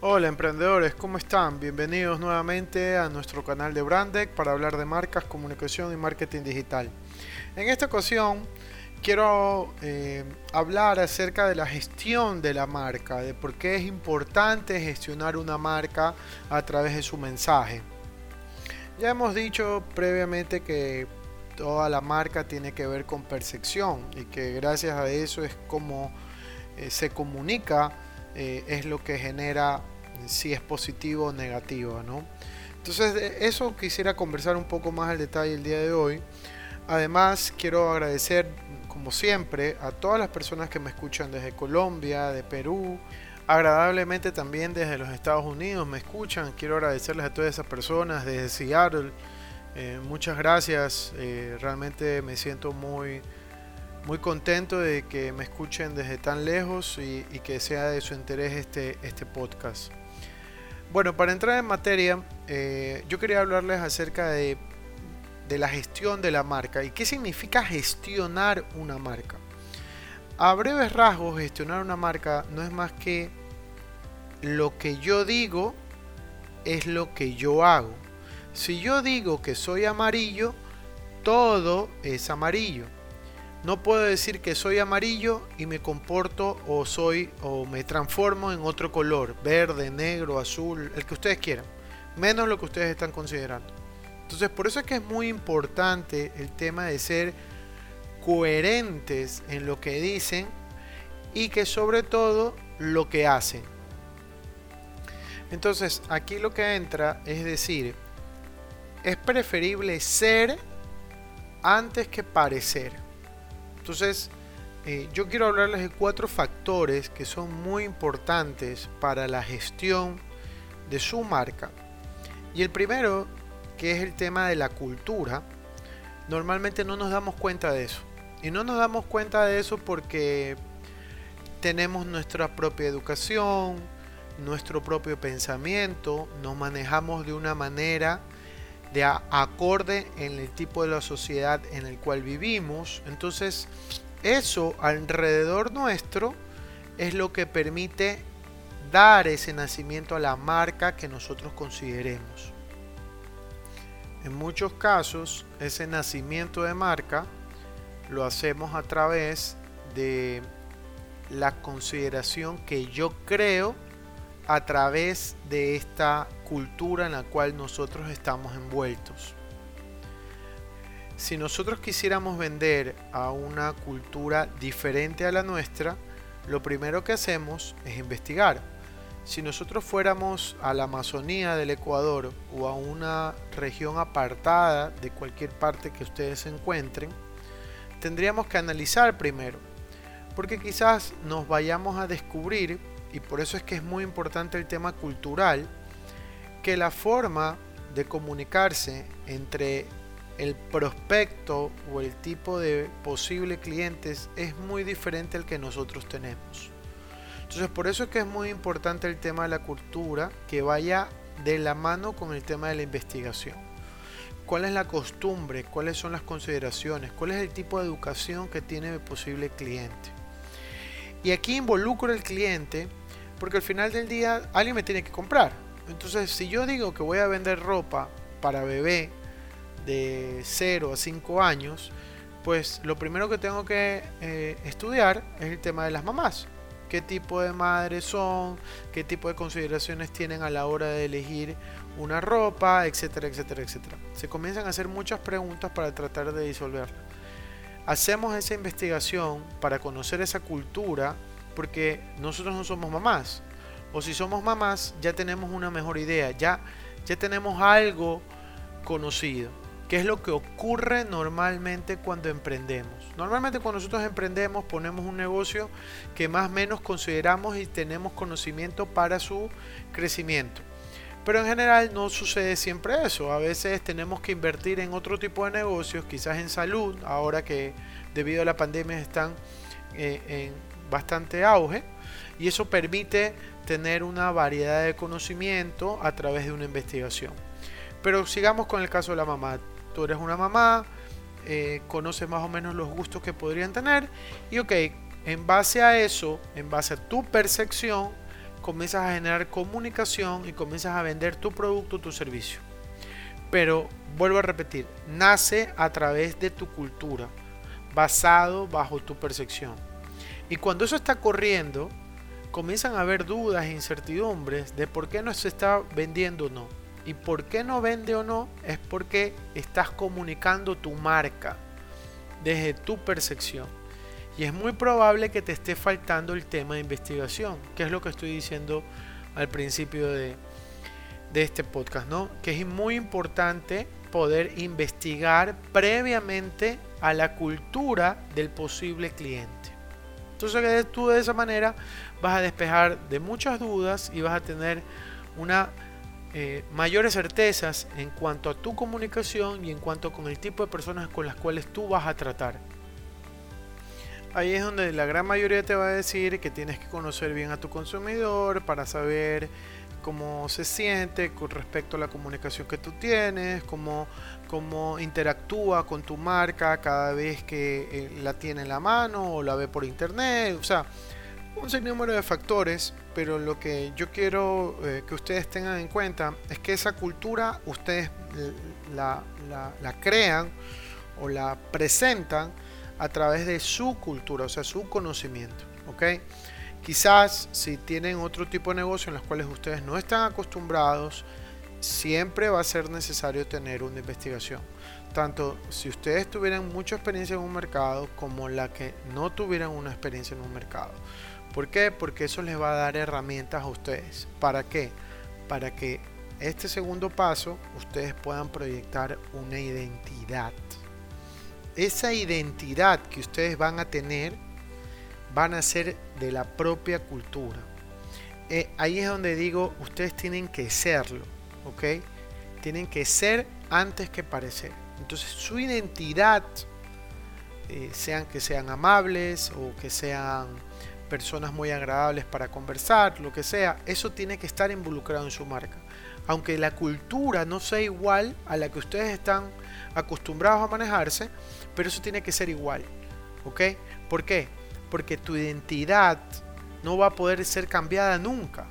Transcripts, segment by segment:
Hola emprendedores, ¿cómo están? Bienvenidos nuevamente a nuestro canal de Brandec para hablar de marcas, comunicación y marketing digital. En esta ocasión quiero eh, hablar acerca de la gestión de la marca, de por qué es importante gestionar una marca a través de su mensaje. Ya hemos dicho previamente que toda la marca tiene que ver con percepción y que gracias a eso es como eh, se comunica, eh, es lo que genera si es positivo o negativo, ¿no? Entonces, eso quisiera conversar un poco más al detalle el día de hoy. Además, quiero agradecer, como siempre, a todas las personas que me escuchan desde Colombia, de Perú, agradablemente también desde los Estados Unidos me escuchan. Quiero agradecerles a todas esas personas desde Seattle. Eh, muchas gracias. Eh, realmente me siento muy, muy contento de que me escuchen desde tan lejos y, y que sea de su interés este, este podcast. Bueno, para entrar en materia, eh, yo quería hablarles acerca de, la gestión de la marca y qué significa gestionar una marca. A breves rasgos, gestionar una marca no es más que lo que yo digo es lo que yo hago. Si yo digo que soy amarillo, todo es amarillo. No puedo decir que soy amarillo y me comporto o soy o me transformo en otro color, verde, negro, azul, el que ustedes quieran, menos lo que ustedes están considerando. Entonces, por eso es que es muy importante el tema de ser coherentes en lo que dicen y que sobre todo lo que hacen. Entonces, aquí lo que entra es decir, es preferible ser antes que parecer. Entonces, eh, yo quiero hablarles de cuatro factores que son muy importantes para la gestión de su marca. Y el primero, que es el tema de la cultura, normalmente no nos damos cuenta de eso. Y no nos damos cuenta de eso porque tenemos nuestra propia educación, nuestro propio pensamiento, nos manejamos de una manera de acorde en el tipo de la sociedad en el cual vivimos. Entonces, eso alrededor nuestro es lo que permite dar ese nacimiento a la marca que nosotros consideremos. En muchos casos, ese nacimiento de marca lo hacemos a través de la consideración que yo creo a través de esta cultura en la cual nosotros estamos envueltos. Si nosotros quisiéramos vender a una cultura diferente a la nuestra, lo primero que hacemos es investigar. Si nosotros fuéramos a la Amazonía del Ecuador o a una región apartada de cualquier parte que ustedes se encuentren, tendríamos que analizar primero, porque quizás nos vayamos a descubrir y por eso es que es muy importante el tema cultural, que la forma de comunicarse entre el prospecto o el tipo de posible clientes es muy diferente al que nosotros tenemos. Entonces por eso es que es muy importante el tema de la cultura que vaya de la mano con el tema de la investigación. ¿Cuál es la costumbre? ¿Cuáles son las consideraciones? ¿Cuál es el tipo de educación que tiene el posible cliente? Y aquí involucro al cliente porque al final del día alguien me tiene que comprar. Entonces, si yo digo que voy a vender ropa para bebé de 0 a 5 años, pues lo primero que tengo que eh, estudiar es el tema de las mamás. ¿Qué tipo de madres son? ¿Qué tipo de consideraciones tienen a la hora de elegir una ropa? Etcétera, etcétera, etcétera. Se comienzan a hacer muchas preguntas para tratar de disolverla. Hacemos esa investigación para conocer esa cultura porque nosotros no somos mamás. O si somos mamás, ya tenemos una mejor idea, ya, ya tenemos algo conocido. ¿Qué es lo que ocurre normalmente cuando emprendemos? Normalmente cuando nosotros emprendemos ponemos un negocio que más o menos consideramos y tenemos conocimiento para su crecimiento. Pero en general no sucede siempre eso. A veces tenemos que invertir en otro tipo de negocios, quizás en salud, ahora que debido a la pandemia están eh, en bastante auge. Y eso permite tener una variedad de conocimiento a través de una investigación. Pero sigamos con el caso de la mamá. Tú eres una mamá, eh, conoces más o menos los gustos que podrían tener y ok, en base a eso, en base a tu percepción, comienzas a generar comunicación y comienzas a vender tu producto tu servicio. Pero vuelvo a repetir, nace a través de tu cultura, basado bajo tu percepción. Y cuando eso está corriendo, comienzan a haber dudas e incertidumbres de por qué no se está vendiendo o no. Y por qué no vende o no es porque estás comunicando tu marca desde tu percepción. Y es muy probable que te esté faltando el tema de investigación, que es lo que estoy diciendo al principio de, este podcast, ¿no? Que es muy importante poder investigar previamente a la cultura del posible cliente. Entonces tú de esa manera vas a despejar de muchas dudas y vas a tener una eh, mayores certezas en cuanto a tu comunicación y en cuanto con el tipo de personas con las cuales tú vas a tratar. Ahí es donde la gran mayoría te va a decir que tienes que conocer bien a tu consumidor para saber cómo se siente con respecto a la comunicación que tú tienes, cómo, cómo interactúa con tu marca cada vez que eh, la tiene en la mano o la ve por internet. O sea, un sinnúmero de factores, pero lo que yo quiero eh, que ustedes tengan en cuenta es que esa cultura ustedes la, la crean o la presentan a través de su cultura, o sea, su conocimiento. ¿ok? Quizás si tienen otro tipo de negocio en los cuales ustedes no están acostumbrados, siempre va a ser necesario tener una investigación. Tanto si ustedes tuvieran mucha experiencia en un mercado como la que no tuvieran una experiencia en un mercado. ¿Por qué? Porque eso les va a dar herramientas a ustedes. ¿Para qué? Para que este segundo paso ustedes puedan proyectar una identidad esa identidad que ustedes van a tener van a ser de la propia cultura. Eh, ahí es donde digo, ustedes tienen que serlo, ¿ok? Tienen que ser antes que parecer. Entonces su identidad, eh, sean que sean amables o que sean personas muy agradables para conversar, lo que sea, eso tiene que estar involucrado en su marca. Aunque la cultura no sea igual a la que ustedes están acostumbrados a manejarse, pero eso tiene que ser igual. ¿Ok? ¿Por qué? Porque tu identidad no va a poder ser cambiada nunca.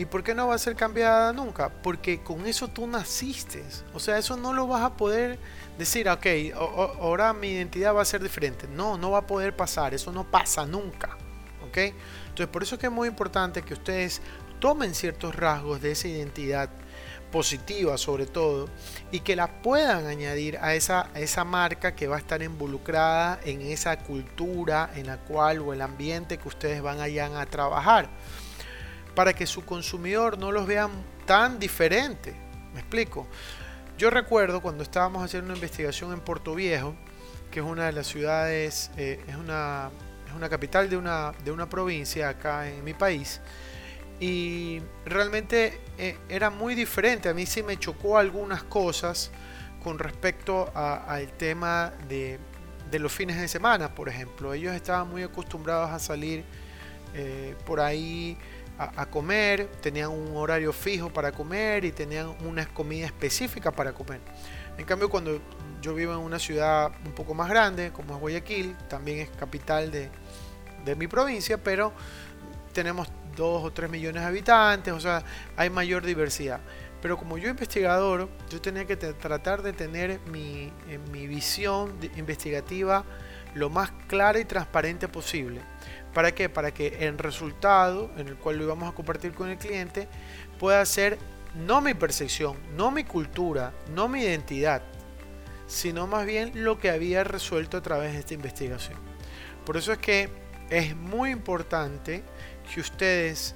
¿Y por qué no va a ser cambiada nunca? Porque con eso tú naciste. O sea, eso no lo vas a poder decir, ok, ahora mi identidad va a ser diferente. No, no va a poder pasar. Eso no pasa nunca. ¿Ok? Entonces, por eso es que es muy importante que ustedes tomen ciertos rasgos de esa identidad positiva sobre todo y que la puedan añadir a esa, esa marca que va a estar involucrada en esa cultura en la cual o el ambiente que ustedes van allá a trabajar para que su consumidor no los vean tan diferente me explico yo recuerdo cuando estábamos haciendo una investigación en Puerto Viejo que es una de las ciudades eh, es una es una capital de una, de una provincia acá en mi país y realmente eh, era muy diferente. A mí sí me chocó algunas cosas con respecto al tema de, los fines de semana, por ejemplo. Ellos estaban muy acostumbrados a salir eh, por ahí a, comer, tenían un horario fijo para comer y tenían una comida específica para comer. En cambio, cuando yo vivo en una ciudad un poco más grande, como es Guayaquil, también es capital de, de mi provincia, pero tenemos 2 o 3 millones de habitantes, o sea, hay mayor diversidad. Pero como yo investigador, yo tenía que tratar de tener mi, mi visión investigativa lo más clara y transparente posible. ¿Para qué? Para que el resultado en el cual lo íbamos a compartir con el cliente pueda ser no mi percepción, no mi cultura, no mi identidad, sino más bien lo que había resuelto a través de esta investigación. Por eso es que es muy importante que ustedes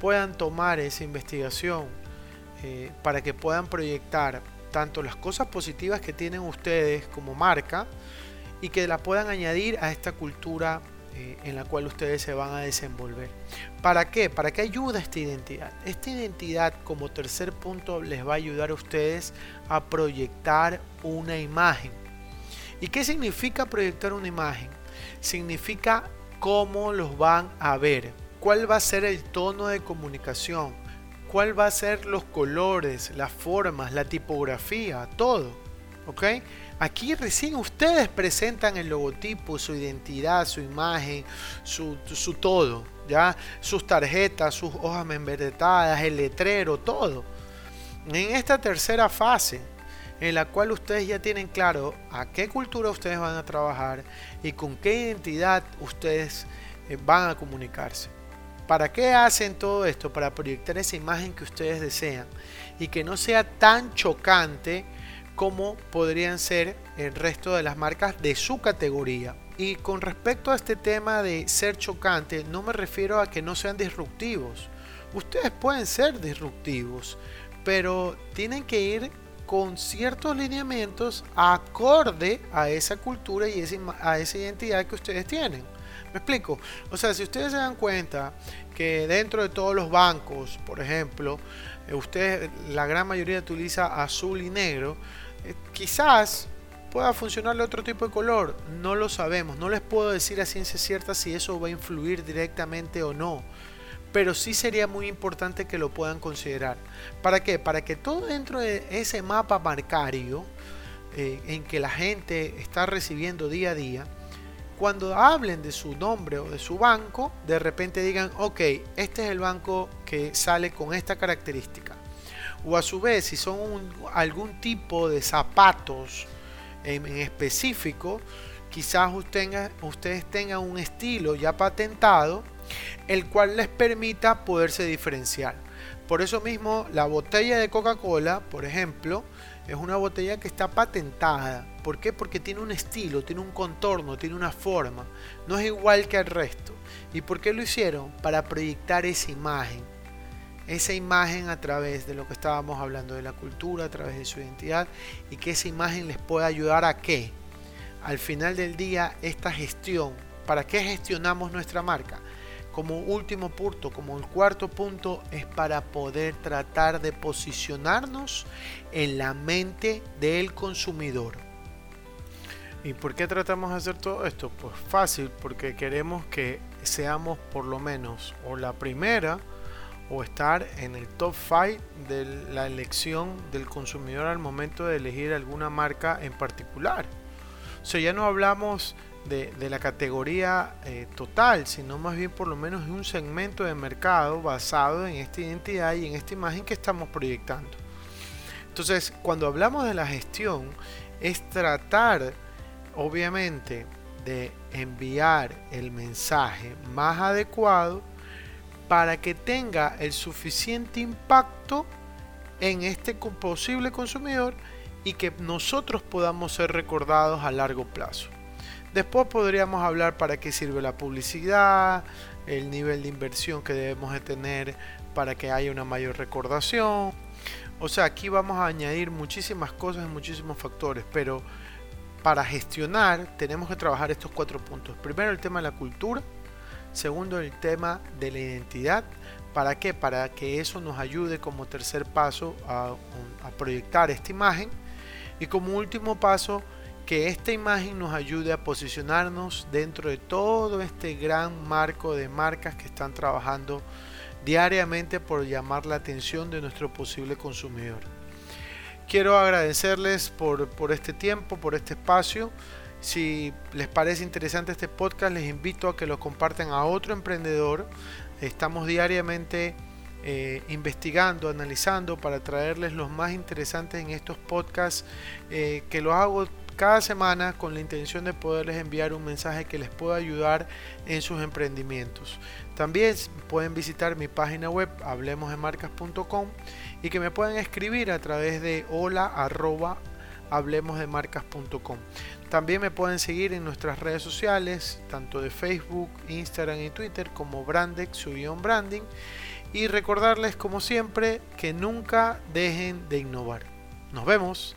puedan tomar esa investigación eh, para que puedan proyectar tanto las cosas positivas que tienen ustedes como marca y que la puedan añadir a esta cultura eh, en la cual ustedes se van a desenvolver. ¿Para qué? ¿Para qué ayuda esta identidad? Esta identidad como tercer punto les va a ayudar a ustedes a proyectar una imagen. ¿Y qué significa proyectar una imagen? Significa cómo los van a ver, cuál va a ser el tono de comunicación, cuál va a ser los colores, las formas, la tipografía, todo. ¿Ok? Aquí recién ustedes presentan el logotipo, su identidad, su imagen, su, todo, ¿ya? Sus tarjetas, sus hojas membretadas, el letrero, todo. En esta tercera fase, en la cual ustedes ya tienen claro a qué cultura ustedes van a trabajar y con qué identidad ustedes eh, van a comunicarse. ¿Para qué hacen todo esto? Para proyectar esa imagen que ustedes desean y que no sea tan chocante como podrían ser el resto de las marcas de su categoría. Y con respecto a este tema de ser chocante, no me refiero a que no sean disruptivos. Ustedes pueden ser disruptivos, pero tienen que ir con ciertos lineamientos acorde a esa cultura y a esa identidad que ustedes tienen. ¿Me explico? O sea, si ustedes se dan cuenta que dentro de todos los bancos, por ejemplo, eh, usted, la gran mayoría utiliza azul y negro, eh, quizás pueda funcionarle otro tipo de color, no lo sabemos, no les puedo decir a ciencia cierta si eso va a influir directamente o no, pero sí sería muy importante que lo puedan considerar. ¿Para qué? Para que todo dentro de ese mapa marcario eh, en que la gente está recibiendo día a día, cuando hablen de su nombre o de su banco, de repente digan, ok, este es el banco que sale con esta característica o a su vez si son algún tipo de zapatos en, específico, quizás ustedes tengan un estilo ya patentado, el cual les permita poderse diferenciar. Por eso mismo, la botella de Coca-Cola, por ejemplo, es una botella que está patentada. ¿Por qué? Porque tiene un estilo, tiene un contorno, tiene una forma. No es igual que el resto. ¿Y por qué lo hicieron? Para proyectar esa imagen esa imagen a través de lo que estábamos hablando de la cultura, a través de su identidad y que esa imagen les pueda ayudar a qué? Al final del día, esta gestión, ¿para qué gestionamos nuestra marca? Como último punto, como el cuarto punto, es para poder tratar de posicionarnos en la mente del consumidor. ¿Y por qué tratamos de hacer todo esto? Pues fácil, porque queremos que seamos por lo menos o la primera o estar en el top 5 de la elección del consumidor al momento de elegir alguna marca en particular. O sea, ya no hablamos de, la categoría eh, total, sino más bien por lo menos un segmento de mercado basado en esta identidad y en esta imagen que estamos proyectando. Entonces, cuando hablamos de la gestión, es tratar, obviamente, de enviar el mensaje más adecuado para que tenga el suficiente impacto en este posible consumidor y que nosotros podamos ser recordados a largo plazo. Después podríamos hablar para qué sirve la publicidad, el nivel de inversión que debemos de tener para que haya una mayor recordación. O sea, aquí vamos a añadir muchísimas cosas muchísimos factores, pero para gestionar tenemos que trabajar estos cuatro puntos. Primero el tema de la cultura, Segundo, el tema de la identidad. ¿Para qué? Para que eso nos ayude como tercer paso a, proyectar esta imagen. Y como último paso, que esta imagen nos ayude a posicionarnos dentro de todo este gran marco de marcas que están trabajando diariamente por llamar la atención de nuestro posible consumidor. Quiero agradecerles por, por este tiempo, por este espacio. Si les parece interesante este podcast, les invito a que lo compartan a otro emprendedor. Estamos diariamente eh, investigando, analizando para traerles los más interesantes en estos podcasts eh, que los hago cada semana con la intención de poderles enviar un mensaje que les pueda ayudar en sus emprendimientos. También pueden visitar mi página web hablemosdemarcas.com y que me pueden escribir a través de hola hablemosdemarcas.com. También me pueden seguir en nuestras redes sociales, tanto de Facebook, Instagram y Twitter como Brandex, su guion branding. Y recordarles como siempre que nunca dejen de innovar. Nos vemos.